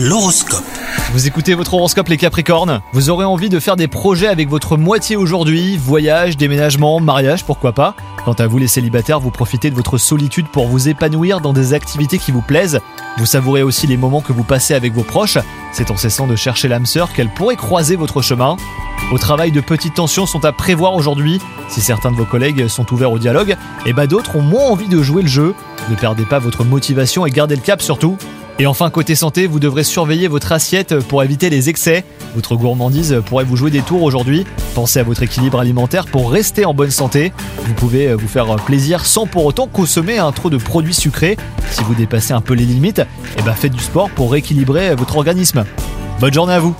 L'horoscope. Vous écoutez votre horoscope les Capricornes? Vous aurez envie de faire des projets avec votre moitié aujourd'hui, voyage, déménagement, mariage, pourquoi pas? Quant à vous les célibataires, vous profitez de votre solitude pour vous épanouir dans des activités qui vous plaisent. Vous savourez aussi les moments que vous passez avec vos proches. C'est en cessant de chercher l'âme sœur qu'elle pourrait croiser votre chemin. Au travail, de petites tensions sont à prévoir aujourd'hui. Si certains de vos collègues sont ouverts au dialogue, et bah d'autres ont moins envie de jouer le jeu. Ne perdez pas votre motivation et gardez le cap surtout. Et enfin, côté santé, vous devrez surveiller votre assiette pour éviter les excès. Votre gourmandise pourrait vous jouer des tours aujourd'hui. Pensez à votre équilibre alimentaire pour rester en bonne santé. Vous pouvez vous faire plaisir sans pour autant consommer un trop de produits sucrés. Si vous dépassez un peu les limites, et ben faites du sport pour rééquilibrer votre organisme. Bonne journée à vous